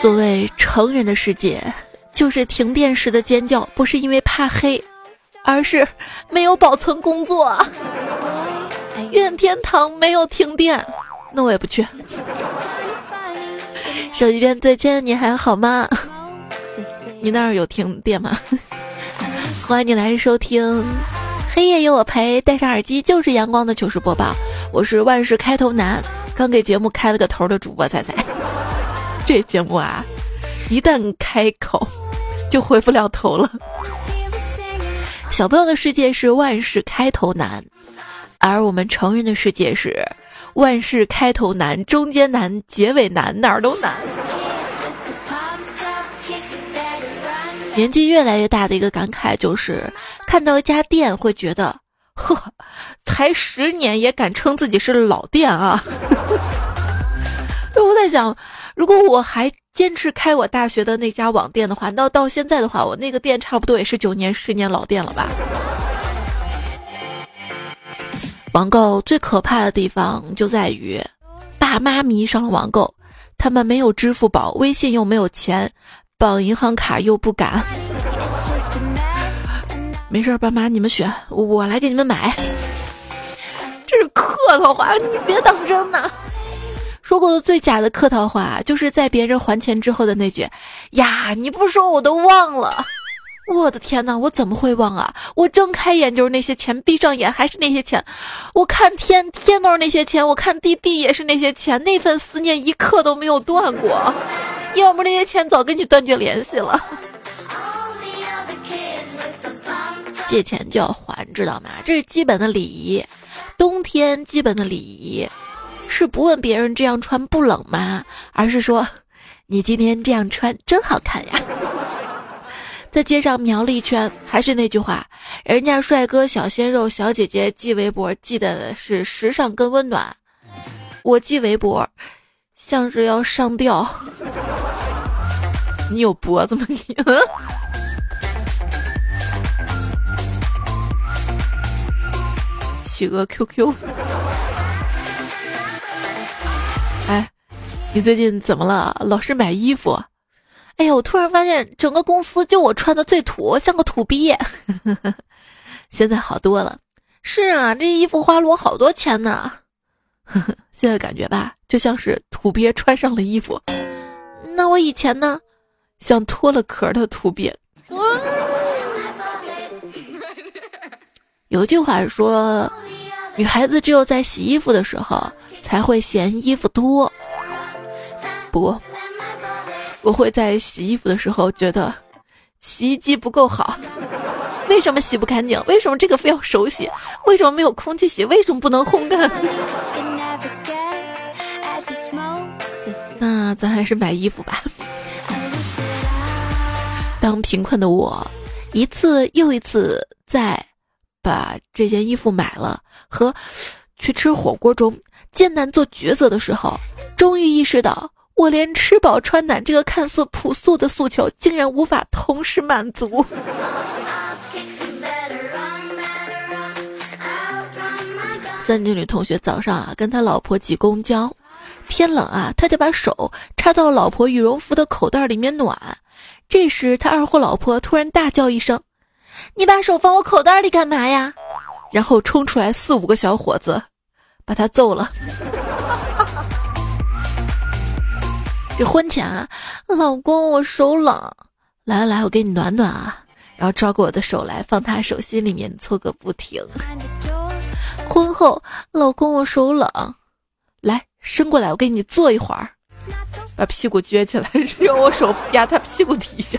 所谓成人的世界，就是停电时的尖叫，不是因为怕黑，而是没有保存工作。愿天堂没有停电，那我也不去。手机边再见，你还好吗？你那儿有停电吗？欢迎你来收听，黑夜有我陪，戴上耳机就是阳光的糗事播报。我是万事开头难，刚给节目开了个头的主播彩彩。这节目啊，一旦开口，就回不了头了。小朋友的世界是万事开头难，而我们成人的世界是。万事开头难，中间难，结尾难，哪儿都难。年纪越来越大的一个感慨就是，看到一家店会觉得，呵，才十年也敢称自己是老店啊！我在想，如果我还坚持开我大学的那家网店的话，那到现在的话，我那个店差不多也是九年、十年老店了吧。网购最可怕的地方就在于，爸妈迷上了网购，他们没有支付宝、微信又没有钱，绑银行卡又不敢。没事，爸妈你们选，我来给你们买。这是客套话，你别当真呐。说过的最假的客套话，就是在别人还钱之后的那句：“呀，你不说我都忘了。”我的天哪，我怎么会忘啊？我睁开眼就是那些钱，闭上眼还是那些钱。我看天天都是那些钱，我看地地也是那些钱。那份思念一刻都没有断过，要不那些钱早跟你断绝联系了。借钱就要还，知道吗？这是基本的礼仪。冬天基本的礼仪是不问别人这样穿不冷吗？而是说，你今天这样穿真好看呀。在街上瞄了一圈，还是那句话，人家帅哥、小鲜肉、小姐姐系围脖系的是时尚跟温暖。我系围脖，像是要上吊。你有脖子吗？你？企鹅 QQ。哎，你最近怎么了？老是买衣服。哎呀，我突然发现整个公司就我穿的最土，像个土鳖。现在好多了。是啊，这衣服花了我好多钱呢。现在感觉吧，就像是土鳖穿上了衣服。那我以前呢，像脱了壳的土鳖。有句话说，女孩子只有在洗衣服的时候才会嫌衣服多。不过。我会在洗衣服的时候觉得洗衣机不够好，为什么洗不干净？为什么这个非要手洗？为什么没有空气洗？为什么不能烘干？那咱还是买衣服吧。当贫困的我一次又一次在把这件衣服买了和去吃火锅中艰难做抉择的时候，终于意识到。我连吃饱穿暖这个看似朴素的诉求，竟然无法同时满足。三金女同学早上啊，跟他老婆挤公交，天冷啊，他就把手插到老婆羽绒服的口袋里面暖。这时，他二货老婆突然大叫一声：“你把手放我口袋里干嘛呀？”然后冲出来四五个小伙子，把他揍了。这婚前啊，老公我手冷，来来来，我给你暖暖啊，然后抓过我的手来，放他手心里面搓个不停。婚后，老公我手冷，来伸过来，我给你坐一会儿，把屁股撅起来，让我手压他屁股底下。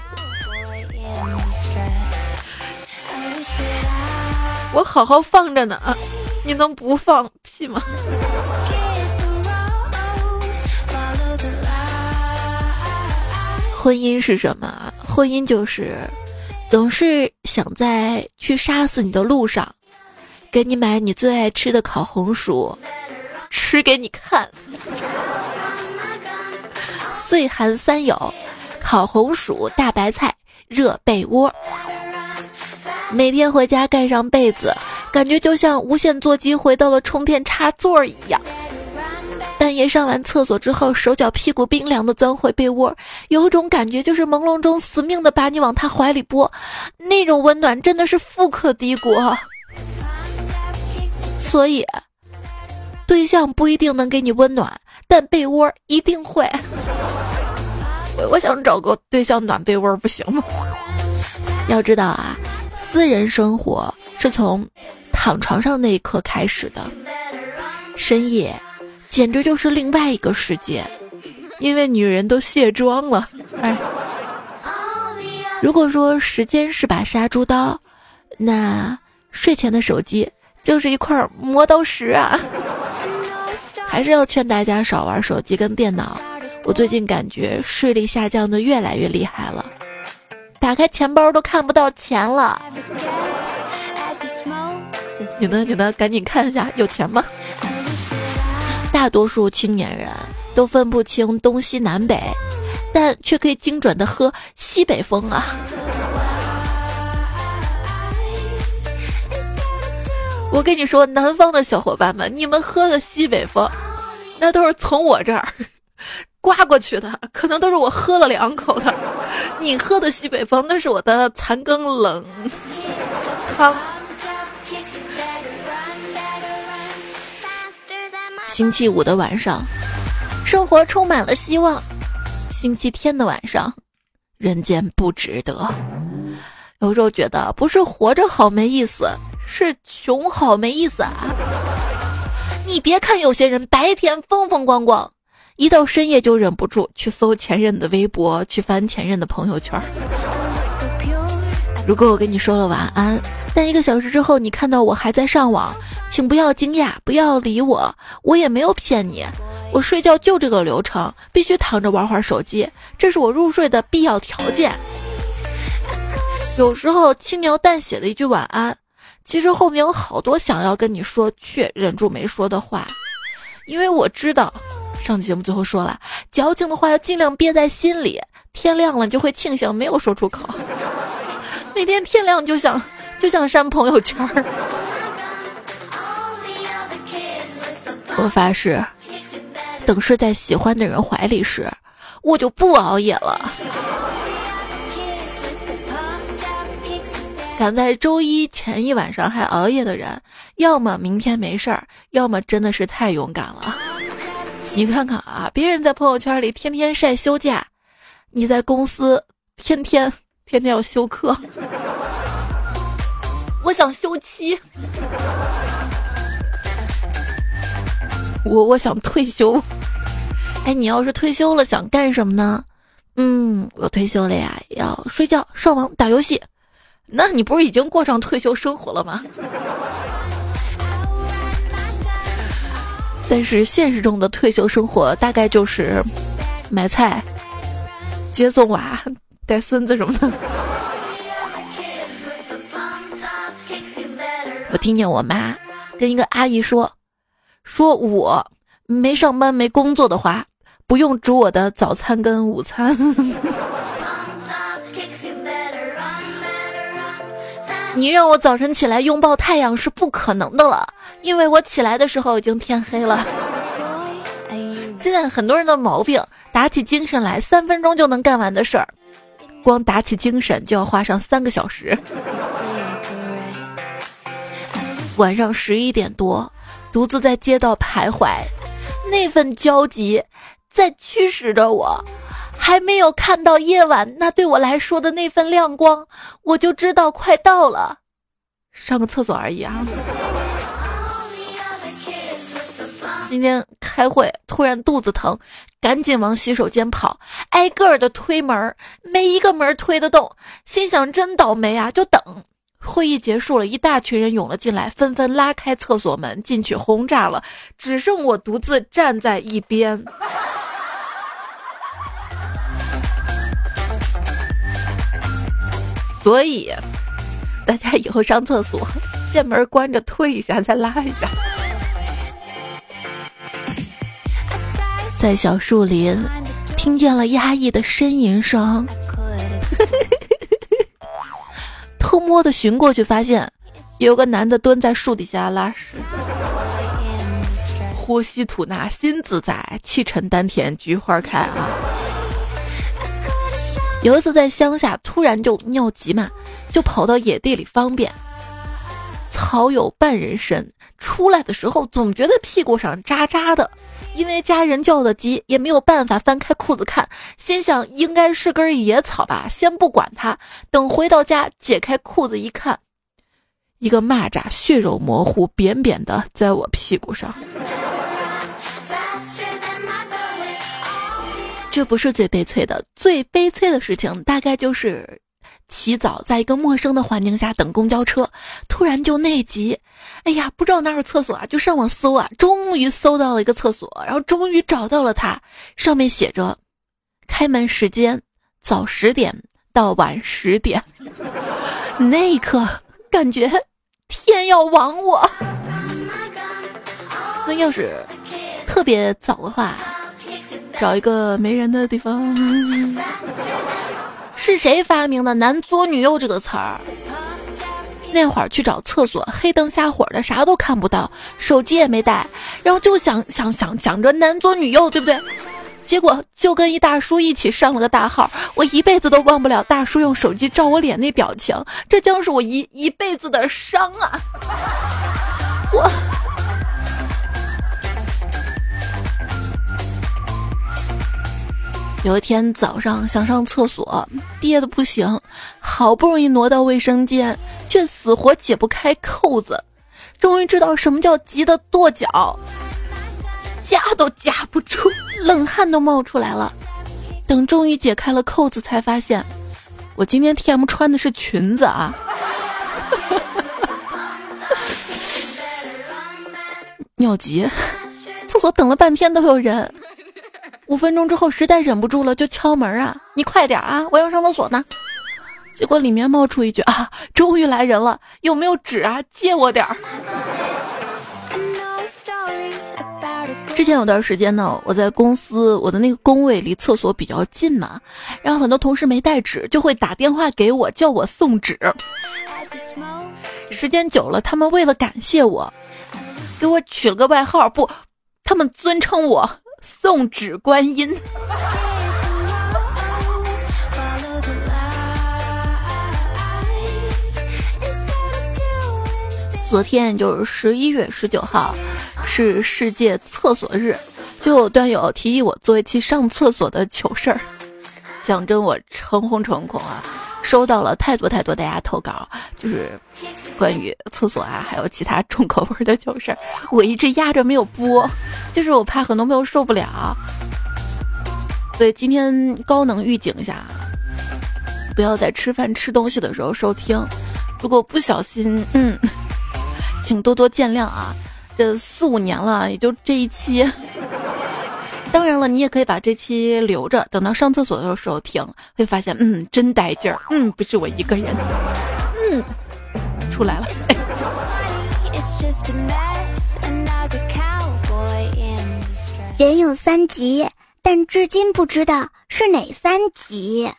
我好好放着呢啊，你能不放屁吗？婚姻是什么？婚姻就是总是想在去杀死你的路上，给你买你最爱吃的烤红薯，吃给你看。岁寒三友：烤红薯、大白菜、热被窝。每天回家盖上被子，感觉就像无线座机回到了充电插座一样。半夜上完厕所之后，手脚屁股冰凉的钻回被窝，有种感觉就是朦胧中死命的把你往他怀里拨，那种温暖真的是富可敌国。所以，对象不一定能给你温暖，但被窝一定会。我我想找个对象暖被窝，不行吗？要知道啊，私人生活是从躺床上那一刻开始的，深夜简直就是另外一个世界，因为女人都卸妆了。哎，如果说时间是把杀猪刀，那睡前的手机就是一块磨刀石啊！还是要劝大家少玩手机跟电脑。我最近感觉视力下降的越来越厉害了。打开钱包都看不到钱了，你呢？你呢？赶紧看一下有钱吗？大多数青年人都分不清东西南北，但却可以精准的喝西北风啊！我跟你说，南方的小伙伴们，你们喝的西北风，那都是从我这儿。刮过去的可能都是我喝了两口的，你喝的西北风那是我的残羹冷汤。星期五的晚上，生活充满了希望；星期天的晚上，人间不值得。有时候觉得不是活着好没意思，是穷好没意思啊！你别看有些人白天风风光光。一到深夜就忍不住去搜前任的微博，去翻前任的朋友圈。如果我跟你说了晚安，但一个小时之后你看到我还在上网，请不要惊讶，不要理我，我也没有骗你。我睡觉就这个流程，必须躺着玩会儿手机，这是我入睡的必要条件。有时候轻描淡写的一句晚安，其实后面有好多想要跟你说却忍住没说的话，因为我知道。上期节目最后说了，矫情的话要尽量憋在心里，天亮了就会庆幸没有说出口。每天天亮就想就想删朋友圈儿。我发誓，等睡在喜欢的人怀里时，我就不熬夜了。赶在周一前一晚上还熬夜的人，要么明天没事儿，要么真的是太勇敢了。你看看啊，别人在朋友圈里天天晒休假，你在公司天天天天要休课。我想休妻，我我想退休。哎，你要是退休了，想干什么呢？嗯，我退休了呀，要睡觉、上网、打游戏。那你不是已经过上退休生活了吗？但是现实中的退休生活大概就是买菜、接送娃、带孙子什么的。我听见我妈跟一个阿姨说：“说我没上班没工作的话，不用煮我的早餐跟午餐。”你让我早晨起来拥抱太阳是不可能的了，因为我起来的时候已经天黑了。现在很多人的毛病，打起精神来三分钟就能干完的事儿，光打起精神就要花上三个小时。晚上十一点多，独自在街道徘徊，那份焦急在驱使着我。还没有看到夜晚那对我来说的那份亮光，我就知道快到了。上个厕所而已啊！今天开会，突然肚子疼，赶紧往洗手间跑，挨个的推门，没一个门推得动，心想真倒霉啊！就等会议结束了，一大群人涌了进来，纷纷拉开厕所门进去轰炸了，只剩我独自站在一边。所以，大家以后上厕所，见门关着推一下，再拉一下。在小树林，听见了压抑的呻吟声，偷摸的寻过去，发现有个男的蹲在树底下拉屎。呼吸吐纳心自在，气沉丹田菊花开啊。有一次在乡下，突然就尿急嘛，就跑到野地里方便。草有半人深，出来的时候总觉得屁股上扎扎的，因为家人叫的急，也没有办法翻开裤子看，心想应该是根野草吧，先不管它。等回到家，解开裤子一看，一个蚂蚱，血肉模糊，扁扁的，在我屁股上。这不是最悲催的，最悲催的事情大概就是起早，在一个陌生的环境下等公交车，突然就内急，哎呀，不知道哪有厕所啊，就上网搜啊，终于搜到了一个厕所，然后终于找到了它，上面写着开门时间早十点到晚十点，那一刻感觉天要亡我。那要是特别早的话。找一个没人的地方。是谁发明的“男左女右”这个词儿？那会儿去找厕所，黑灯瞎火的，啥都看不到，手机也没带，然后就想想想想着“男左女右”，对不对？结果就跟一大叔一起上了个大号，我一辈子都忘不了大叔用手机照我脸那表情，这将是我一一辈子的伤啊！我。有一天早上想上厕所，憋得不行，好不容易挪到卫生间，却死活解不开扣子。终于知道什么叫急得跺脚，夹都夹不住，冷汗都冒出来了。等终于解开了扣子，才发现我今天 T M 穿的是裙子啊！尿急，厕所等了半天都有人。五分钟之后，实在忍不住了，就敲门啊！你快点啊，我要上厕所呢。结果里面冒出一句啊，终于来人了，有没有纸啊？借我点儿。之前有段时间呢，我在公司，我的那个工位离厕所比较近嘛，然后很多同事没带纸，就会打电话给我，叫我送纸。时间久了，他们为了感谢我，给我取了个外号，不，他们尊称我。送纸观音。昨天就是十一月十九号，是世界厕所日，就有段友提议我做一期上厕所的糗事儿。讲真，我诚惶诚恐啊。收到了太多太多大家投稿，就是关于厕所啊，还有其他重口味的糗事儿，我一直压着没有播，就是我怕很多朋友受不了，所以今天高能预警一下，不要在吃饭吃东西的时候收听，如果不小心，嗯，请多多见谅啊，这四五年了，也就这一期。当然了，你也可以把这期留着，等到上厕所的时候听，会发现，嗯，真带劲儿，嗯，不是我一个人，嗯，出来了。人有三急，但至今不知道是哪三急。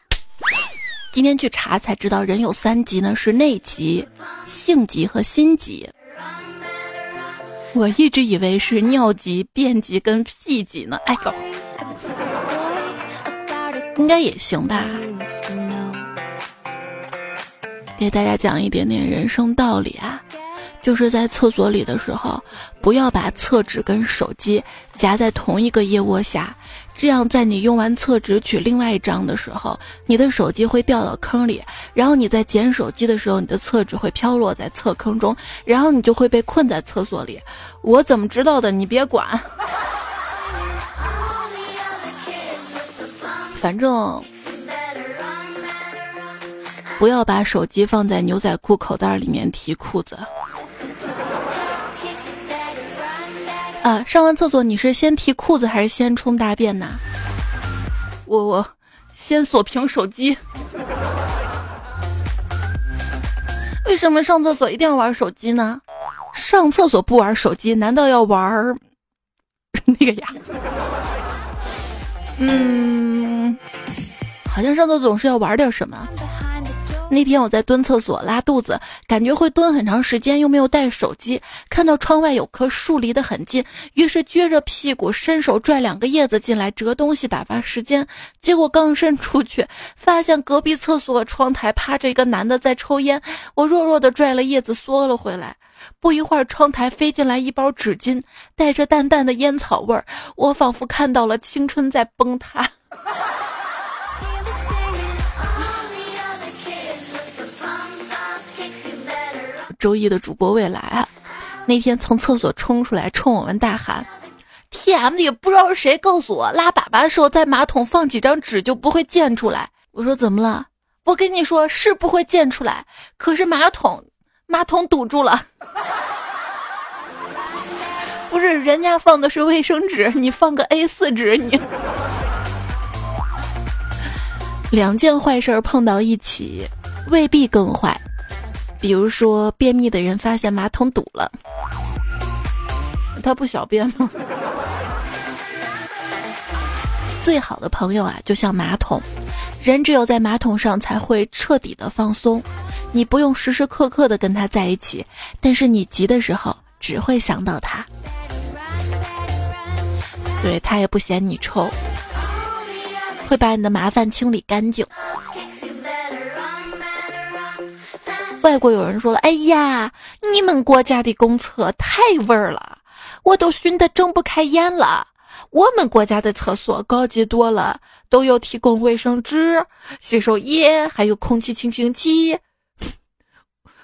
今天去查才知道，人有三急呢，是内急、性急和心急。我一直以为是尿急、便急跟屁急呢，哎呦，应该也行吧。给大家讲一点点人生道理啊，就是在厕所里的时候，不要把厕纸跟手机夹在同一个腋窝下。这样，在你用完厕纸取另外一张的时候，你的手机会掉到坑里，然后你在捡手机的时候，你的厕纸会飘落在厕坑中，然后你就会被困在厕所里。我怎么知道的？你别管，反正不要把手机放在牛仔裤口袋里面提裤子。啊！上完厕所你是先提裤子还是先冲大便呢？我我先锁屏手机。为什么上厕所一定要玩手机呢？上厕所不玩手机，难道要玩 那个呀？嗯，好像上厕所总是要玩点什么。那天我在蹲厕所拉肚子，感觉会蹲很长时间，又没有带手机，看到窗外有棵树离得很近，于是撅着屁股伸手拽两个叶子进来折东西打发时间。结果刚伸出去，发现隔壁厕所窗台趴着一个男的在抽烟，我弱弱的拽了叶子缩了回来。不一会儿，窗台飞进来一包纸巾，带着淡淡的烟草味儿，我仿佛看到了青春在崩塌。周一的主播未来，那天从厕所冲出来，冲我们大喊：“T.M. 的不知道是谁告诉我，拉粑粑的时候在马桶放几张纸就不会溅出来。”我说：“怎么了？我跟你说是不会溅出来，可是马桶马桶堵住了。不是人家放的是卫生纸，你放个 A 四纸，你两件坏事碰到一起未必更坏。”比如说，便秘的人发现马桶堵了，他不小便吗？最好的朋友啊，就像马桶，人只有在马桶上才会彻底的放松。你不用时时刻刻的跟他在一起，但是你急的时候只会想到他。对他也不嫌你臭，会把你的麻烦清理干净。外国有人说了：“哎呀，你们国家的公厕太味儿了，我都熏得睁不开眼了。我们国家的厕所高级多了，都有提供卫生纸、洗手液，还有空气清新剂。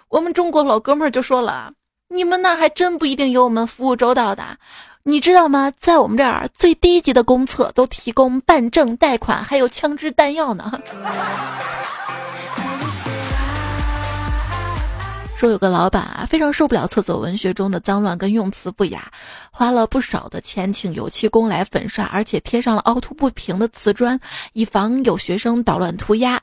我们中国老哥们儿就说了：你们那还真不一定有我们服务周到的。你知道吗？在我们这儿最低级的公厕都提供办证、贷款，还有枪支弹药呢。”说有个老板啊，非常受不了厕所文学中的脏乱跟用词不雅，花了不少的钱请油漆工来粉刷，而且贴上了凹凸不平的瓷砖，以防有学生捣乱涂鸦。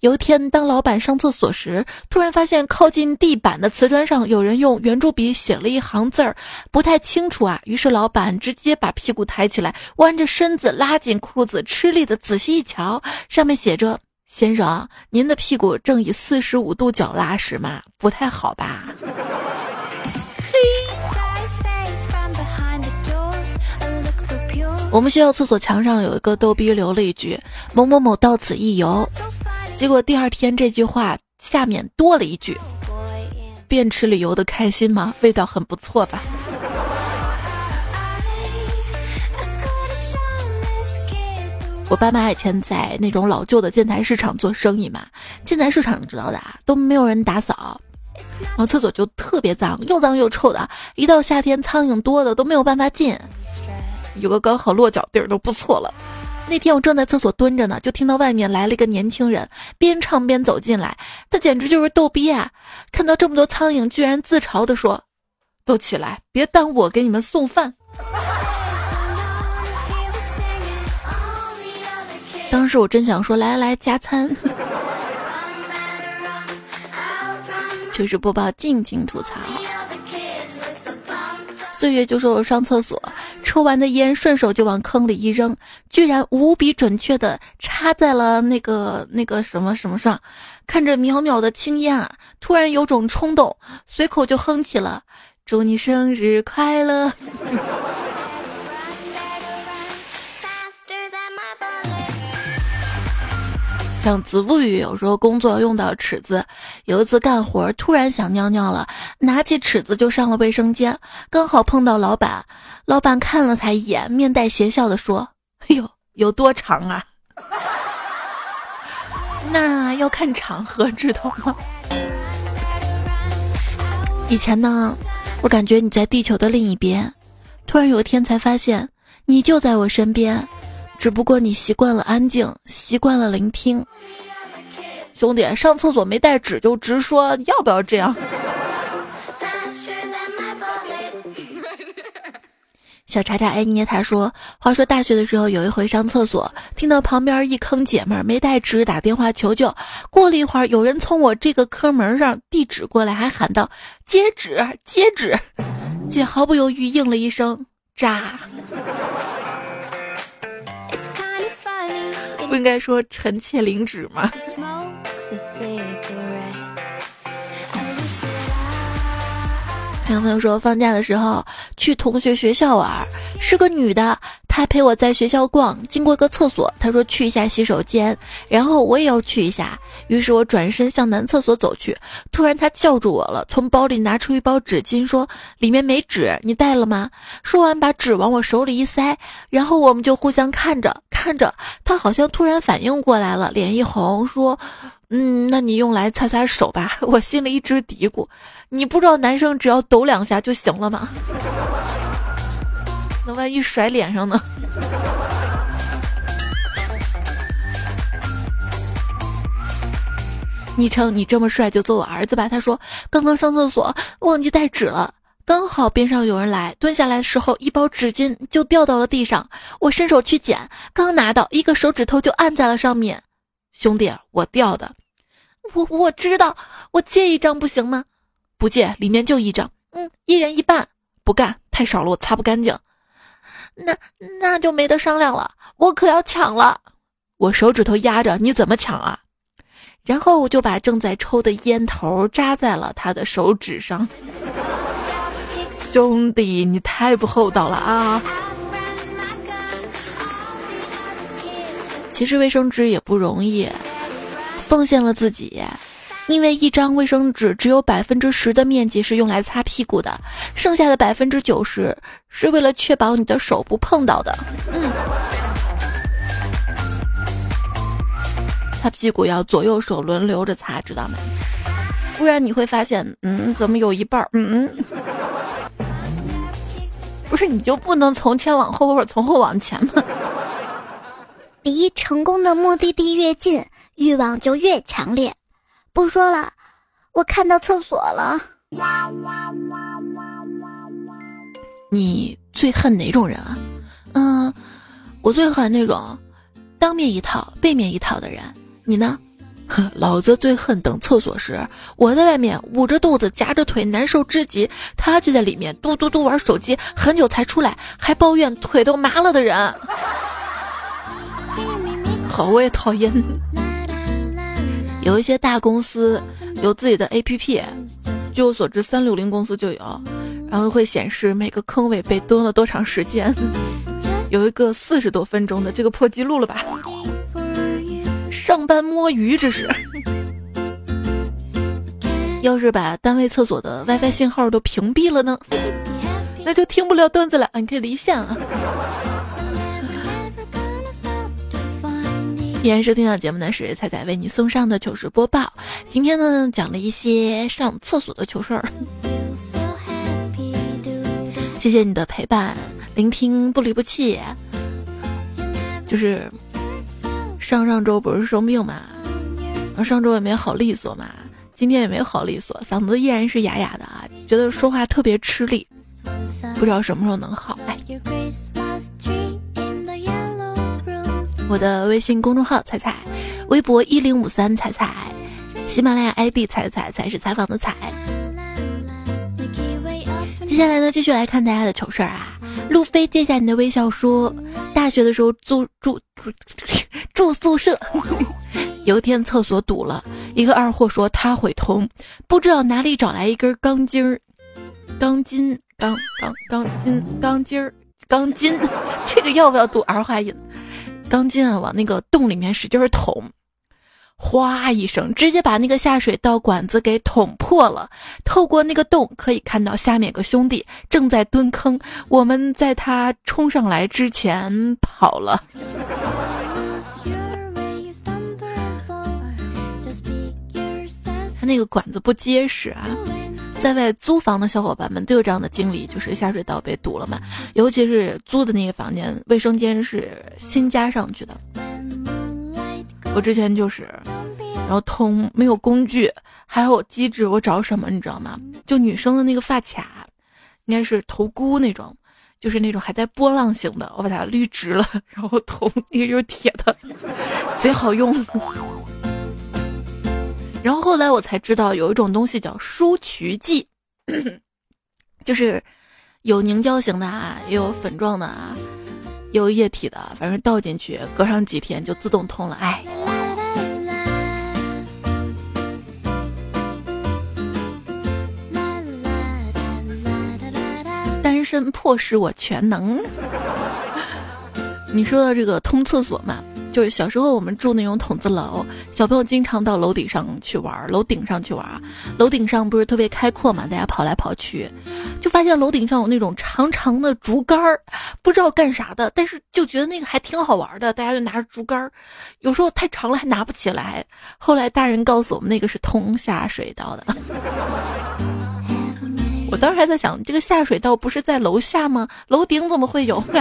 有一天，当老板上厕所时，突然发现靠近地板的瓷砖上有人用圆珠笔写了一行字儿，不太清楚啊。于是老板直接把屁股抬起来，弯着身子拉紧裤子，吃力的仔细一瞧，上面写着。先生，您的屁股正以四十五度角拉屎吗？不太好吧。我们学校厕所墙上有一个逗逼留了一句“某某某到此一游”，结果第二天这句话下面多了一句“便池里游的开心吗？味道很不错吧。”我爸妈以前在那种老旧的建材市场做生意嘛，建材市场你知道的啊，都没有人打扫，然后厕所就特别脏，又脏又臭的。一到夏天，苍蝇多的都没有办法进，有个刚好落脚地儿都不错了。那天我正在厕所蹲着呢，就听到外面来了一个年轻人，边唱边走进来，他简直就是逗逼啊！看到这么多苍蝇，居然自嘲地说：“都起来，别耽误我给你们送饭。”当时我真想说，来来来，加餐。就是播报，尽情吐槽。岁月就说我上厕所，抽完的烟顺手就往坑里一扔，居然无比准确的插在了那个那个什么什么上。看着渺渺的青烟啊，突然有种冲动，随口就哼起了：“祝你生日快乐。”像子不语有时候工作用到尺子，有一次干活突然想尿尿了，拿起尺子就上了卫生间，刚好碰到老板，老板看了他一眼，面带邪笑的说：“哎呦，有多长啊？那要看场合，知道吗？”以前呢，我感觉你在地球的另一边，突然有一天才发现，你就在我身边。只不过你习惯了安静，习惯了聆听。兄弟，上厕所没带纸就直说，要不要这样？小查查爱捏他说：“话说大学的时候，有一回上厕所，听到旁边一坑姐们儿没带纸，打电话求救。过了一会儿，有人从我这个坑门上递纸过来，还喊道：‘接纸，接纸！’姐毫不犹豫应了一声：‘渣。’”不应该说臣妾领旨吗？还有朋友说，放假的时候去同学学校玩，是个女的，他陪我在学校逛，经过个厕所，他说去一下洗手间，然后我也要去一下，于是我转身向男厕所走去，突然他叫住我了，从包里拿出一包纸巾，说里面没纸，你带了吗？说完把纸往我手里一塞，然后我们就互相看着看着，他好像突然反应过来了，脸一红，说。嗯，那你用来擦擦手吧。我心里一直嘀咕，你不知道男生只要抖两下就行了吗？那万一甩脸上呢？昵称你这么帅就做我儿子吧。他说刚刚上厕所忘记带纸了，刚好边上有人来，蹲下来的时候一包纸巾就掉到了地上，我伸手去捡，刚拿到一个手指头就按在了上面。兄弟，我掉的。我我知道，我借一张不行吗？不借，里面就一张。嗯，一人一半。不干，太少了，我擦不干净。那那就没得商量了，我可要抢了。我手指头压着，你怎么抢啊？然后我就把正在抽的烟头扎在了他的手指上。兄弟，你太不厚道了啊！其实卫生纸也不容易。奉献了自己，因为一张卫生纸只有百分之十的面积是用来擦屁股的，剩下的百分之九十是为了确保你的手不碰到的。嗯，擦屁股要左右手轮流着擦，知道吗？不然你会发现，嗯，怎么有一半儿？嗯，不是你就不能从前往后或者从后往前吗？离成功的目的地越近，欲望就越强烈。不说了，我看到厕所了。你最恨哪种人啊？嗯，我最恨那种当面一套背面一套的人。你呢？老子最恨等厕所时，我在外面捂着肚子夹着腿难受至极，他就在里面嘟嘟嘟玩手机，很久才出来，还抱怨腿都麻了的人。好，我也讨厌。有一些大公司有自己的 APP，据我所知，三六零公司就有，然后会显示每个坑位被蹲了多长时间，有一个四十多分钟的这个破记录了吧？上班摸鱼这是。要是把单位厕所的 WiFi 信号都屏蔽了呢？那就听不了段子了，你可以离线啊。依然收听到节目的是彩彩为你送上的糗事播报。今天呢，讲了一些上厕所的糗事儿。谢谢你的陪伴、聆听，不离不弃。就是上上周不是生病嘛，然后上周也没好利索嘛，今天也没好利索，嗓子依然是哑哑的啊，觉得说话特别吃力，不知道什么时候能好。哎。我的微信公众号彩彩，微博一零五三彩彩，喜马拉雅 ID 彩彩才是采访的彩。接下来呢，继续来看大家的糗事儿啊。路飞接下你的微笑说，大学的时候住住 住宿舍，有一天厕所堵了，一个二货说他会通，不知道哪里找来一根钢筋儿，钢筋钢钢钢筋钢筋儿钢筋，这个要不要读儿化音？钢筋啊，往那个洞里面使劲捅，哗一声，直接把那个下水道管子给捅破了。透过那个洞，可以看到下面有个兄弟正在蹲坑。我们在他冲上来之前跑了。他那个管子不结实啊。在外租房的小伙伴们都有这样的经历，就是下水道被堵了嘛。尤其是租的那个房间，卫生间是新加上去的。我之前就是，然后通没有工具，还有机制，我找什么你知道吗？就女生的那个发卡，应该是头箍那种，就是那种还在波浪形的，我把它捋直了，然后通，那个就是铁的，贼好用。然后后来我才知道，有一种东西叫舒渠剂，就是有凝胶型的啊，也有粉状的啊，有液体的，反正倒进去，隔上几天就自动通了。哎，单身迫使我全能。你说的这个通厕所嘛？就是小时候我们住那种筒子楼，小朋友经常到楼顶上去玩，楼顶上去玩。楼顶上不是特别开阔嘛，大家跑来跑去，就发现楼顶上有那种长长的竹竿儿，不知道干啥的，但是就觉得那个还挺好玩的，大家就拿着竹竿儿，有时候太长了还拿不起来。后来大人告诉我们，那个是通下水道的。我当时还在想，这个下水道不是在楼下吗？楼顶怎么会有？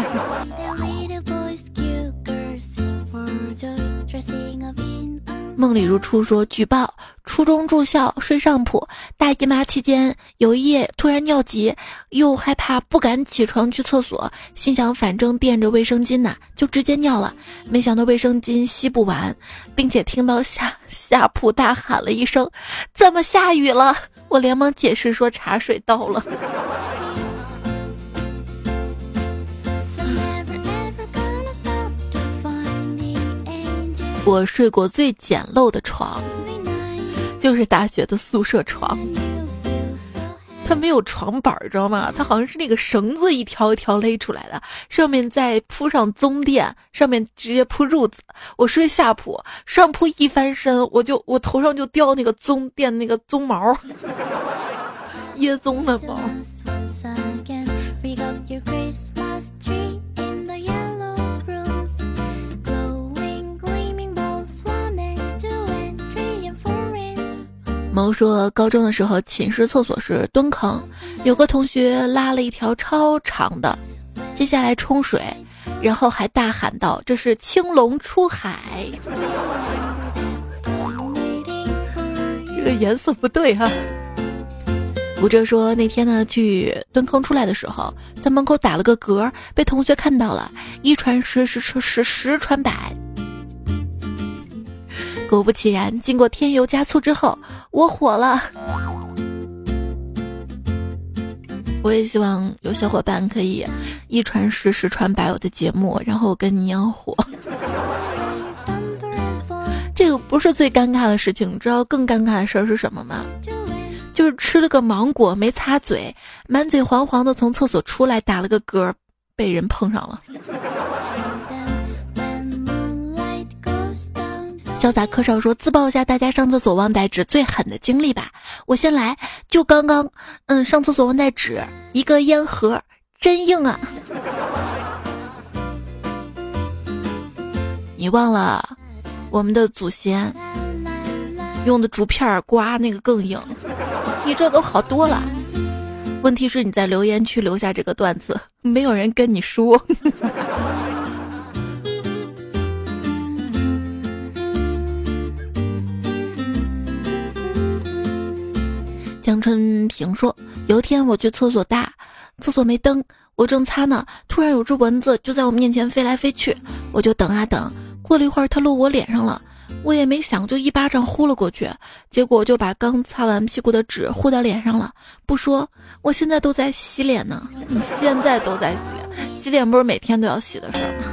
梦里如初说：举报，初中住校睡上铺，大姨妈期间有一夜突然尿急，又害怕不敢起床去厕所，心想反正垫着卫生巾呢，就直接尿了。没想到卫生巾吸不完，并且听到下下铺大喊了一声：“怎么下雨了？”我连忙解释说：“茶水到了。”我睡过最简陋的床，就是大学的宿舍床。它没有床板，知道吗？它好像是那个绳子一条一条勒出来的，上面再铺上棕垫，上面直接铺褥子。我睡下铺，上铺一翻身，我就我头上就掉那个棕垫那个棕毛，椰棕的毛。毛说，高中的时候寝室厕所是蹲坑，有个同学拉了一条超长的，接下来冲水，然后还大喊道：“这是青龙出海。”这个颜色不对哈。吴哲说，那天呢去蹲坑出来的时候，在门口打了个嗝，被同学看到了，一传十，十传十，十传百。果不其然，经过添油加醋之后，我火了。我也希望有小伙伴可以一传十，十传百我的节目，然后我跟你一样火。这个不是最尴尬的事情，你知道更尴尬的事儿是什么吗？就是吃了个芒果没擦嘴，满嘴黄黄的从厕所出来，打了个嗝，被人碰上了。潇洒柯少说：“自曝一下大家上厕所忘带纸最狠的经历吧。我先来，就刚刚，嗯，上厕所忘带纸，一个烟盒，真硬啊！你忘了我们的祖先用的竹片刮那个更硬，你这都好多了。问题是你在留言区留下这个段子，没有人跟你说。”杨春平说：“有一天我去厕所大，厕所没灯，我正擦呢，突然有只蚊子就在我面前飞来飞去，我就等啊等，过了一会儿它落我脸上了，我也没想就一巴掌呼了过去，结果就把刚擦完屁股的纸呼到脸上了。不说，我现在都在洗脸呢，你现在都在洗脸，洗脸不是每天都要洗的事儿吗？”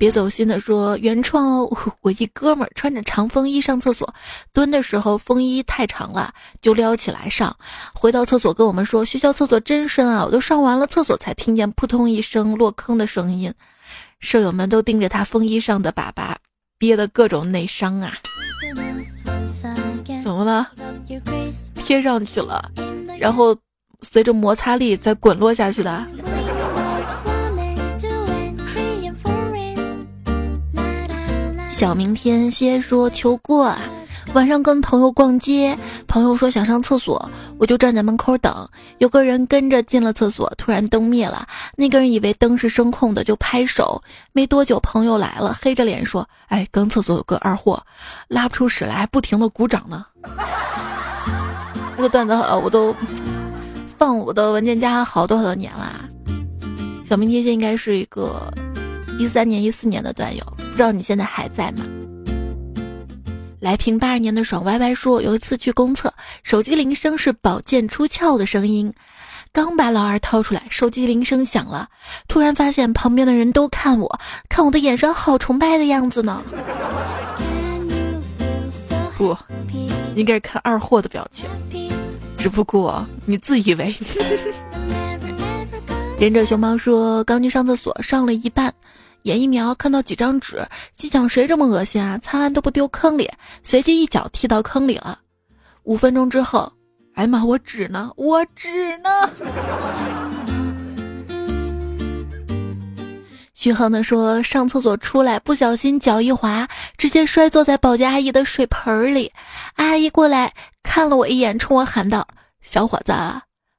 别走心的说原创哦，我一哥们儿穿着长风衣上厕所，蹲的时候风衣太长了，就撩起来上。回到厕所跟我们说，学校厕所真深啊，我都上完了厕所才听见扑通一声落坑的声音。舍友们都盯着他风衣上的粑粑，憋得各种内伤啊。怎么了？贴上去了，然后随着摩擦力再滚落下去的。小明天先说求过啊，晚上跟朋友逛街，朋友说想上厕所，我就站在门口等。有个人跟着进了厕所，突然灯灭了，那个人以为灯是声控的，就拍手。没多久，朋友来了，黑着脸说：“哎，刚厕所有个二货，拉不出屎来，还不停的鼓掌呢。”这个段子我都放我的文件夹好多好多年啦。小明天蝎应该是一个一三年、一四年的段友。不知道你现在还在吗？来瓶八二年的爽歪歪说，有一次去公厕，手机铃声是宝剑出鞘的声音，刚把老二掏出来，手机铃声响了，突然发现旁边的人都看我，看我的眼神好崇拜的样子呢。不，应该是看二货的表情，只不过你自以为。忍者熊猫说：“刚去上厕所，上了一半，眼一瞄看到几张纸，心想谁这么恶心啊？擦完都不丢坑里，随即一脚踢到坑里了。五分钟之后，哎妈，我纸呢？我纸呢？” 徐恒的说：“上厕所出来，不小心脚一滑，直接摔坐在保洁阿姨的水盆里。阿姨过来看了我一眼，冲我喊道：‘小伙子，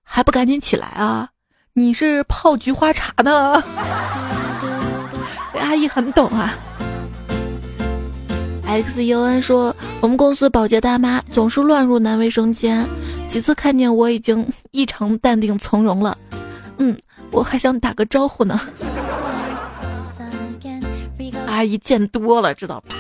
还不赶紧起来啊！’”你是泡菊花茶的，阿姨很懂啊。X U N 说，我们公司保洁大妈总是乱入男卫生间，几次看见我已经异常淡定从容了。嗯，我还想打个招呼呢。阿姨见多了，知道吧？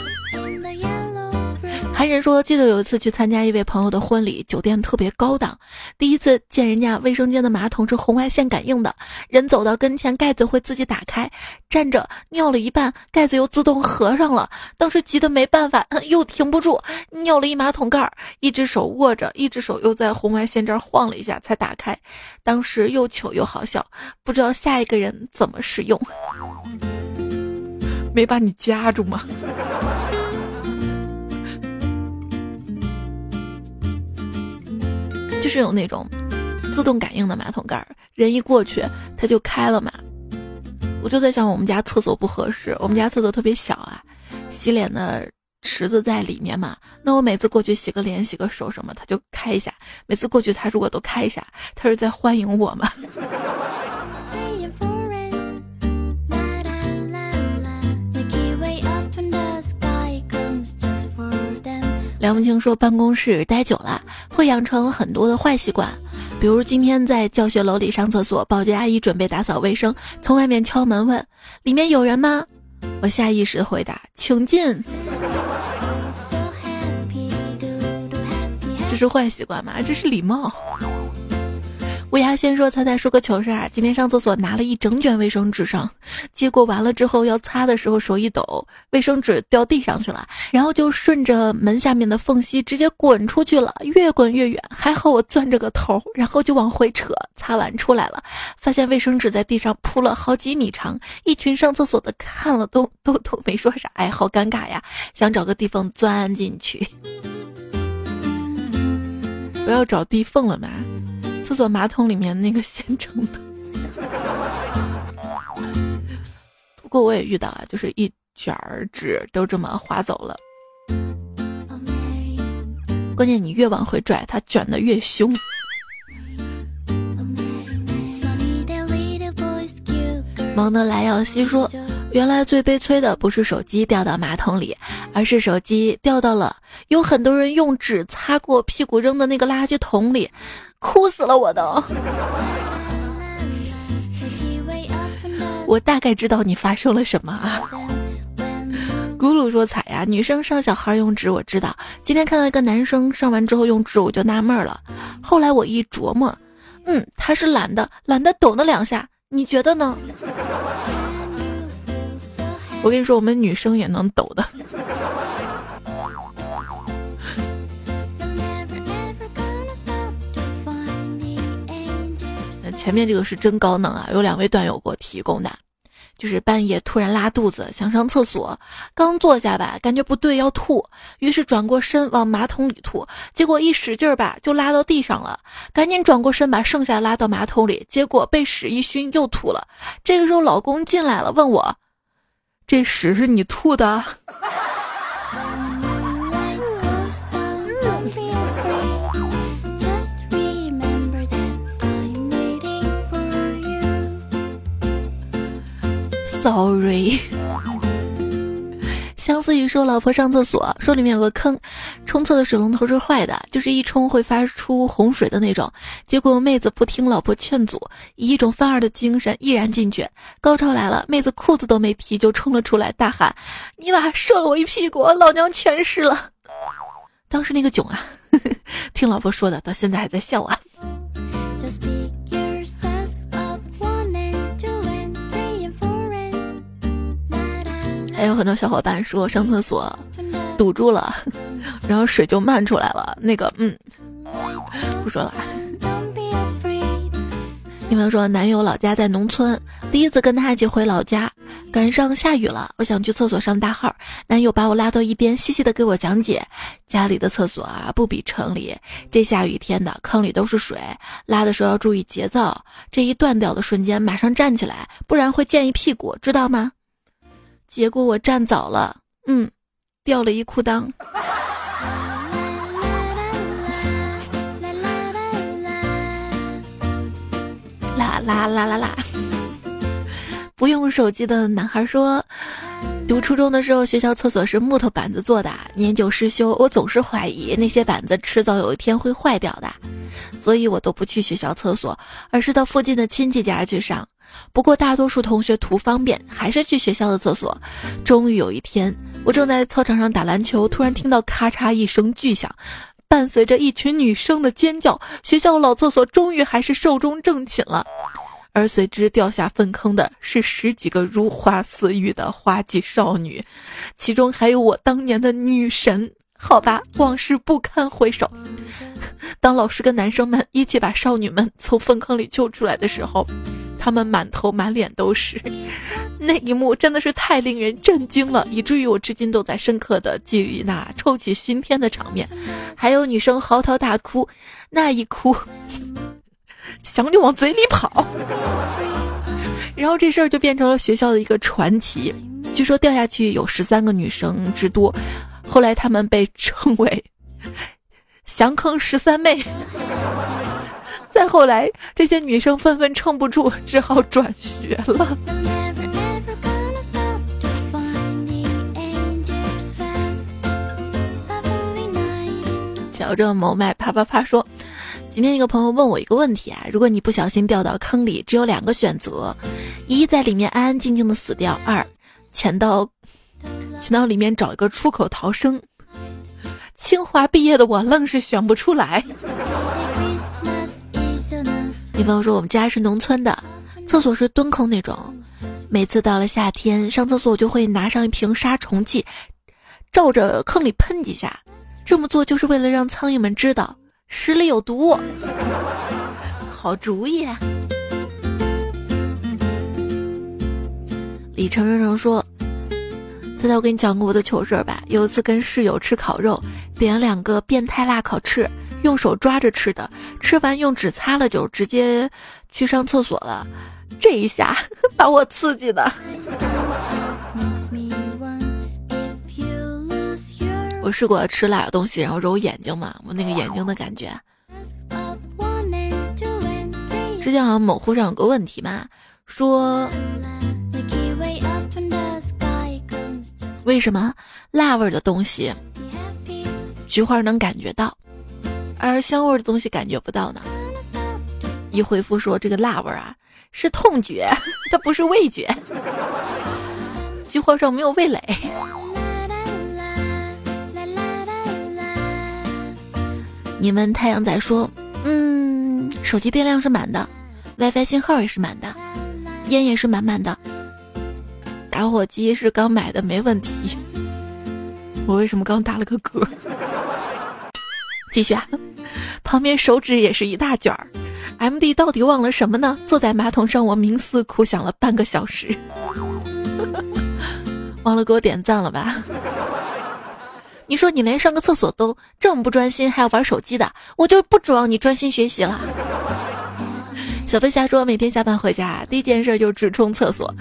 还人说，记得有一次去参加一位朋友的婚礼，酒店特别高档，第一次见人家卫生间的马桶是红外线感应的，人走到跟前，盖子会自己打开，站着尿了一半，盖子又自动合上了。当时急得没办法，又停不住，尿了一马桶盖，一只手握着，一只手又在红外线这儿晃了一下才打开。当时又糗又好笑，不知道下一个人怎么使用，没把你夹住吗？就是有那种自动感应的马桶盖，人一过去它就开了嘛。我就在想，我们家厕所不合适，我们家厕所特别小啊，洗脸的池子在里面嘛。那我每次过去洗个脸、洗个手什么，它就开一下。每次过去，它如果都开一下，它是在欢迎我吗？梁文清说：“办公室待久了，会养成很多的坏习惯，比如今天在教学楼里上厕所，保洁阿姨准备打扫卫生，从外面敲门问：里面有人吗？我下意识回答：请进。这是坏习惯吗？这是礼貌。”乌鸦先说：“猜猜说个糗事儿，今天上厕所拿了一整卷卫生纸上，结果完了之后要擦的时候手一抖，卫生纸掉地上去了，然后就顺着门下面的缝隙直接滚出去了，越滚越远。还好我攥着个头，然后就往回扯，擦完出来了，发现卫生纸在地上铺了好几米长，一群上厕所的看了都都都没说啥，哎，好尴尬呀，想找个地缝钻进去，不要找地缝了嘛。”厕所马桶里面那个 现成的，不过我也遇到啊，就是一卷儿纸都这么划走了。关键你越往回拽，它卷的越凶。蒙德莱要西说，原来最悲催的不是手机掉到马桶里，而是手机掉到了有很多人用纸擦过屁股扔的那个垃圾桶里。哭死了，我都！我大概知道你发生了什么啊！咕噜说彩呀，女生上小孩用纸，我知道。今天看到一个男生上完之后用纸，我就纳闷了。后来我一琢磨，嗯，他是懒的，懒得抖那两下。你觉得呢？我跟你说，我们女生也能抖的。前面这个是真高能啊！有两位段友给我提供的，就是半夜突然拉肚子，想上厕所，刚坐下吧，感觉不对要吐，于是转过身往马桶里吐，结果一使劲儿吧，就拉到地上了，赶紧转过身把剩下拉到马桶里，结果被屎一熏又吐了。这个时候老公进来了，问我：“这屎是你吐的 ？”Sorry，相思雨说老婆上厕所，说里面有个坑，冲厕的水龙头是坏的，就是一冲会发出洪水的那种。结果妹子不听老婆劝阻，以一种犯二的精神毅然进去。高潮来了，妹子裤子都没提就冲了出来，大喊：“你妈射了我一屁股，老娘全湿了。”当时那个囧啊，听老婆说的，到现在还在笑啊。还有很多小伙伴说上厕所堵住了，然后水就漫出来了。那个，嗯，不说了。女朋友说，男友老家在农村，第一次跟他一起回老家，赶上下雨了，我想去厕所上大号，男友把我拉到一边，细细的给我讲解，家里的厕所啊不比城里，这下雨天的坑里都是水，拉的时候要注意节奏，这一断掉的瞬间马上站起来，不然会溅一屁股，知道吗？结果我站早了，嗯，掉了一裤裆。啦啦啦啦啦！不用手机的男孩说，读初中的时候，学校厕所是木头板子做的，年久失修，我总是怀疑那些板子迟早有一天会坏掉的，所以我都不去学校厕所，而是到附近的亲戚家去上。不过大多数同学图方便，还是去学校的厕所。终于有一天，我正在操场上打篮球，突然听到咔嚓一声巨响。伴随着一群女生的尖叫，学校老厕所终于还是寿终正寝了。而随之掉下粪坑的是十几个如花似玉的花季少女，其中还有我当年的女神。好吧，往事不堪回首。当老师跟男生们一起把少女们从粪坑里救出来的时候。他们满头满脸都是，那一幕真的是太令人震惊了，以至于我至今都在深刻的记忆那臭气熏天的场面。还有女生嚎啕大哭，那一哭，想就往嘴里跑。然后这事儿就变成了学校的一个传奇，据说掉下去有十三个女生之多，后来他们被称为“降坑十三妹”。再后来，这些女生纷纷撑不住，只好转学了。瞧着某麦啪啪啪说，今天一个朋友问我一个问题啊：如果你不小心掉到坑里，只有两个选择，一在里面安安静静的死掉；二潜到潜到里面找一个出口逃生。清华毕业的我愣是选不出来。女朋友说：“我们家是农村的，厕所是蹲坑那种。每次到了夏天上厕所，我就会拿上一瓶杀虫剂，照着坑里喷几下。这么做就是为了让苍蝇们知道屎里有毒。好主意啊！”李成成成说：“猜猜我给你讲过我的糗事吧？有一次跟室友吃烤肉，点了两个变态辣烤翅。”用手抓着吃的，吃完用纸擦了就直接去上厕所了，这一下 把我刺激的。我试过吃辣的东西，然后揉眼睛嘛，我那个眼睛的感觉。之前好像某乎上有个问题嘛，说为什么辣味的东西菊花能感觉到？而香味的东西感觉不到呢。一回复说这个辣味啊是痛觉，它不是味觉。菊花上没有味蕾。你们太阳仔说，嗯，手机电量是满的，WiFi 信号也是满的，烟也是满满的，打火机是刚买的，没问题。我为什么刚打了个嗝？继续啊。旁边手指也是一大卷儿，M D 到底忘了什么呢？坐在马桶上，我冥思苦想了半个小时，忘了给我点赞了吧？你说你连上个厕所都这么不专心，还要玩手机的，我就不指望你专心学习了。小飞侠说，每天下班回家第一件事就直冲厕所。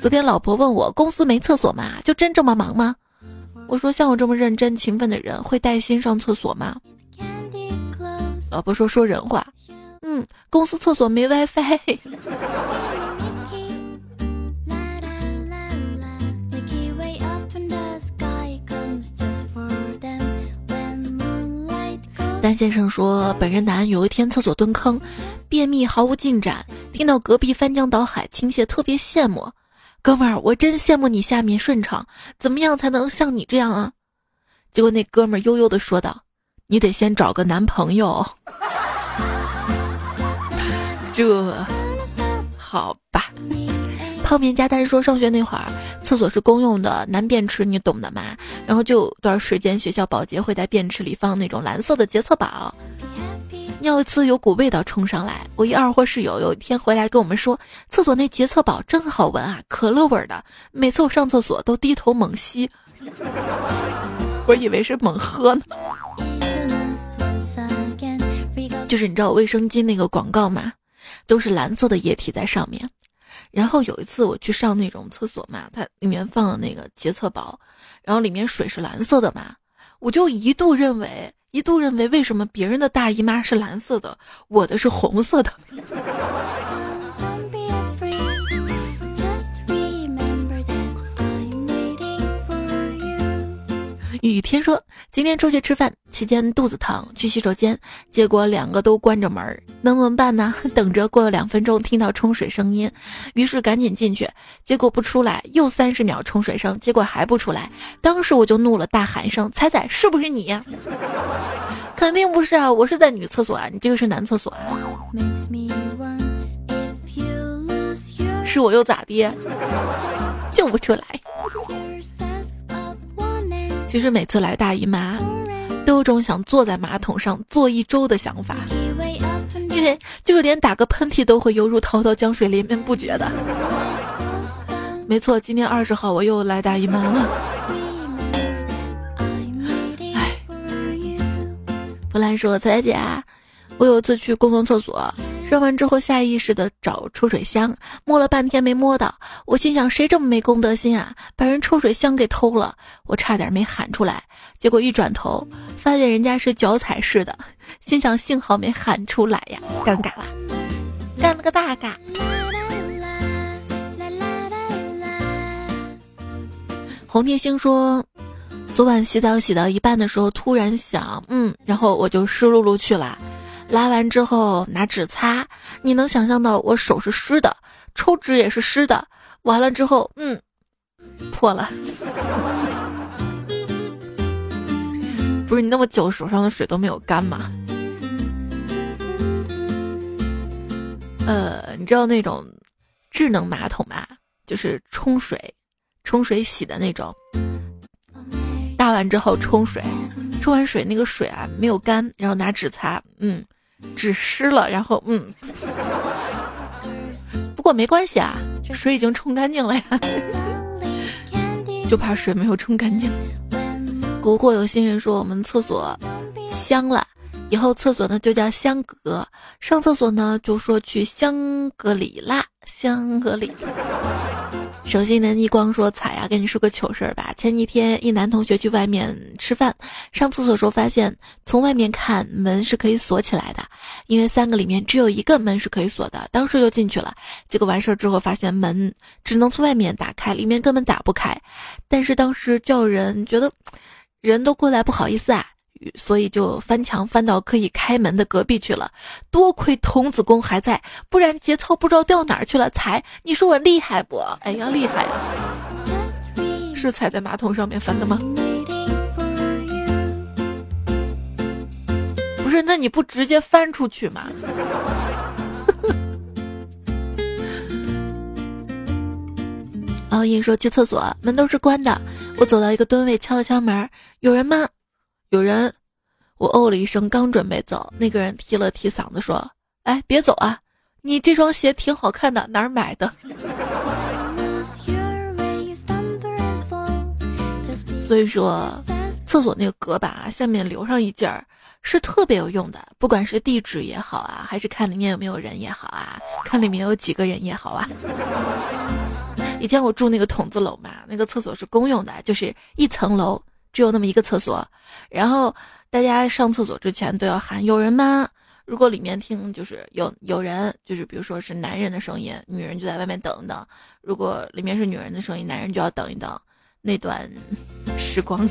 昨天老婆问我，公司没厕所吗？就真这么忙吗？我说，像我这么认真勤奋的人，会带薪上厕所吗？老婆说说人话，嗯，公司厕所没 WiFi。丹先生说，本人男有一天厕所蹲坑，便秘毫无进展，听到隔壁翻江倒海倾泻，特别羡慕。哥们儿，我真羡慕你下面顺畅，怎么样才能像你这样啊？结果那哥们儿悠悠的说道。你得先找个男朋友，这好吧？泡面加蛋说，上学那会儿，厕所是公用的，男便池你懂的嘛？然后就段时间，学校保洁会在便池里放那种蓝色的洁厕宝，尿一次有股味道冲上来。我一二货室友有一天回来跟我们说，厕所那洁厕宝真好闻啊，可乐味的。每次我上厕所都低头猛吸，我以为是猛喝呢。就是你知道卫生巾那个广告吗？都是蓝色的液体在上面。然后有一次我去上那种厕所嘛，它里面放了那个洁厕宝，然后里面水是蓝色的嘛，我就一度认为，一度认为为什么别人的大姨妈是蓝色的，我的是红色的。雨天说：“今天出去吃饭期间肚子疼，去洗手间，结果两个都关着门儿，能怎么办呢？等着过了两分钟，听到冲水声音，于是赶紧进去，结果不出来，又三十秒冲水声，结果还不出来。当时我就怒了，大喊一声：‘彩彩，是不是你？’肯定不是啊，我是在女厕所啊，你这个是男厕所。啊是我又咋的？救不出来。”其实每次来大姨妈，都有种想坐在马桶上坐一周的想法，因为就是连打个喷嚏都会犹如滔滔江水连绵不绝的。没错，今天二十号我又来大姨妈了。哎，弗兰说：“彩姐，我有一次去公共厕所。”扔完之后，下意识的找抽水箱，摸了半天没摸到。我心想，谁这么没公德心啊，把人抽水箱给偷了？我差点没喊出来，结果一转头，发现人家是脚踩式的，心想幸好没喊出来呀，尴尬了，干了个大尬。红天星说，昨晚洗澡洗到一半的时候，突然想，嗯，然后我就湿漉漉去了。拉完之后拿纸擦，你能想象到我手是湿的，抽纸也是湿的。完了之后，嗯，破了。不是你那么久手上的水都没有干吗？呃，你知道那种智能马桶吧？就是冲水、冲水洗的那种。大完之后冲水，冲完水那个水啊没有干，然后拿纸擦，嗯。纸湿了，然后嗯，不过没关系啊，水已经冲干净了呀，就怕水没有冲干净。不过有新人说我们厕所香了，以后厕所呢就叫香格，上厕所呢就说去香格里拉，香格里。手心的逆光说：“彩呀，跟你说个糗事儿吧。前几天一男同学去外面吃饭，上厕所时候发现从外面看门是可以锁起来的，因为三个里面只有一个门是可以锁的。当时就进去了，结果完事儿之后发现门只能从外面打开，里面根本打不开。但是当时叫人觉得人都过来不好意思啊。”所以就翻墙翻到可以开门的隔壁去了，多亏童子功还在，不然节操不知道掉哪儿去了。才，你说我厉害不？哎呀，厉害啊！是踩在马桶上面翻的吗？不是，那你不直接翻出去吗？熬夜说去厕所，门都是关的。我走到一个蹲位，敲了敲门，有人吗？有人，我哦了一声，刚准备走，那个人提了提嗓子说：“哎，别走啊，你这双鞋挺好看的，哪儿买的？”所以说，厕所那个隔板啊，下面留上一件儿是特别有用的，不管是地址也好啊，还是看里面有没有人也好啊，看里面有几个人也好啊。以前我住那个筒子楼嘛，那个厕所是公用的，就是一层楼。只有那么一个厕所，然后大家上厕所之前都要喊有人吗？如果里面听就是有有人，就是比如说是男人的声音，女人就在外面等等；如果里面是女人的声音，男人就要等一等。那段 时光，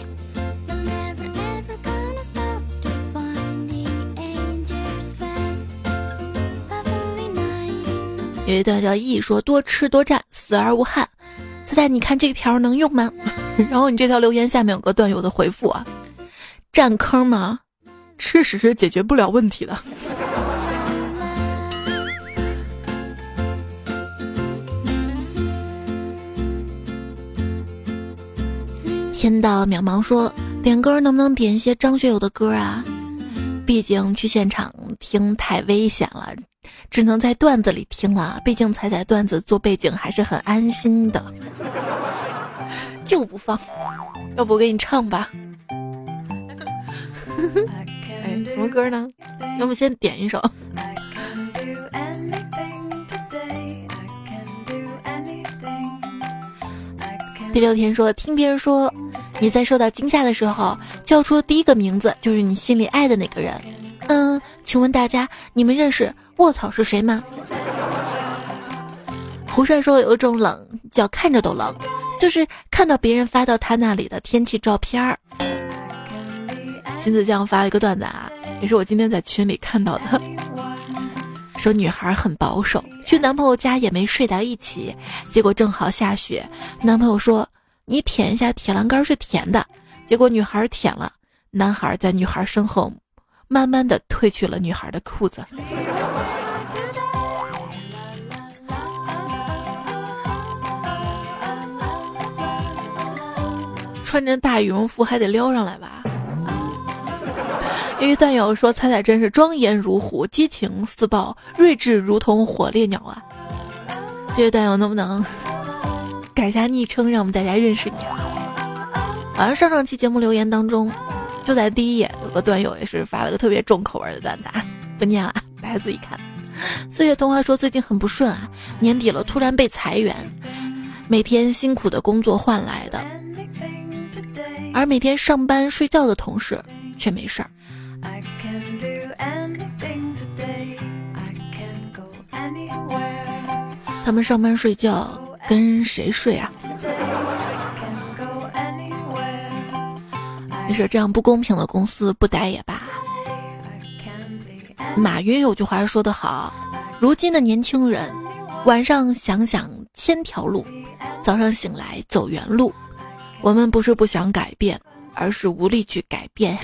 有一段叫“一说多吃多占，死而无憾”。猜猜你看这条能用吗？然后你这条留言下面有个段友的回复啊，占坑吗？吃屎是解决不了问题的。天道渺茫说点歌能不能点一些张学友的歌啊？毕竟去现场听太危险了，只能在段子里听了。毕竟彩彩段子做背景还是很安心的，就不放。要不我给你唱吧？哎，什么歌呢？要不先点一首。第六天说，听别人说，你在受到惊吓的时候叫出的第一个名字就是你心里爱的那个人。嗯，请问大家，你们认识卧草是谁吗？胡帅说有一种冷叫看着都冷，就是看到别人发到他那里的天气照片儿。金子酱发了一个段子啊，也是我今天在群里看到的。说女孩很保守，去男朋友家也没睡到一起，结果正好下雪，男朋友说：“你舔一下铁栏杆是甜的。”结果女孩舔了，男孩在女孩身后慢慢的褪去了女孩的裤子。穿着大羽绒服还得撩上来吧？一段友说：“彩彩真是庄严如虎，激情似豹，睿智如同火烈鸟啊！”这位段友能不能改下昵称，让我们大家认识你？好像上上期节目留言当中，就在第一页有个段友也是发了个特别重口味的段子，啊不念了，大家自己看。岁月童话说：“最近很不顺啊，年底了突然被裁员，每天辛苦的工作换来的，而每天上班睡觉的同事却没事儿。”他们上班睡觉跟谁睡啊？没事这样不公平的公司不待也罢。马云有句话说得好：如今的年轻人，晚上想想千条路，早上醒来走原路。我们不是不想改变，而是无力去改变呀。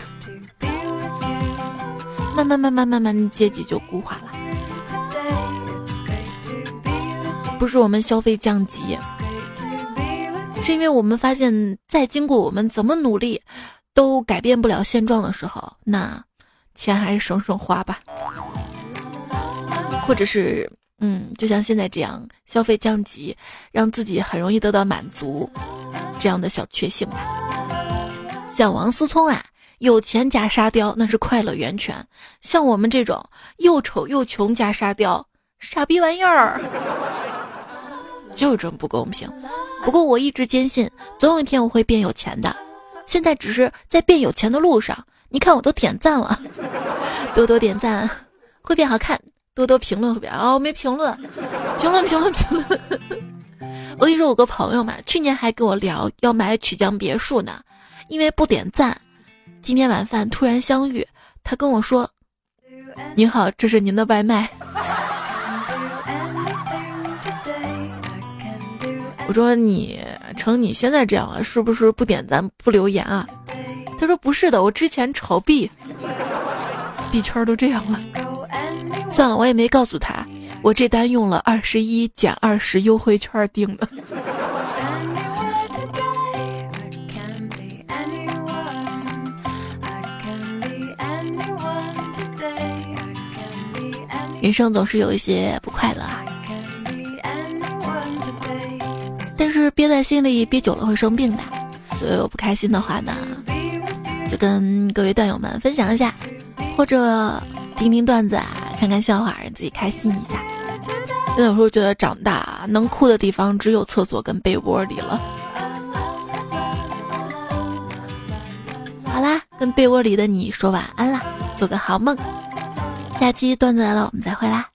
慢慢慢慢慢慢，阶级就固化了。不是我们消费降级，是因为我们发现，再经过我们怎么努力，都改变不了现状的时候，那钱还是省省花吧。或者是，嗯，就像现在这样，消费降级，让自己很容易得到满足，这样的小确幸吧。像王思聪啊。有钱加沙雕那是快乐源泉，像我们这种又丑又穷加沙雕，傻逼玩意儿，就是这么不公平。不过我一直坚信，总有一天我会变有钱的，现在只是在变有钱的路上。你看我都点赞了，多多点赞会变好看，多多评论会变哦，没评论，评论评论评论。我跟你说，我个朋友嘛，去年还跟我聊要买曲江别墅呢，因为不点赞。今天晚饭突然相遇，他跟我说：“您好，这是您的外卖。”我说：“你成你现在这样了，是不是不点赞不留言啊？”他说：“不是的，我之前炒币，币圈都这样了。算了，我也没告诉他，我这单用了二十一减二十优惠券订的。”人生总是有一些不快乐啊，但是憋在心里憋久了会生病的，所以我不开心的话呢，就跟各位段友们分享一下，或者听听段子啊，看看笑话，让自己开心一下。真的有时候觉得长大能哭的地方只有厕所跟被窝里了。好啦，跟被窝里的你说晚安啦，做个好梦。下期段子来了，我们再会啦。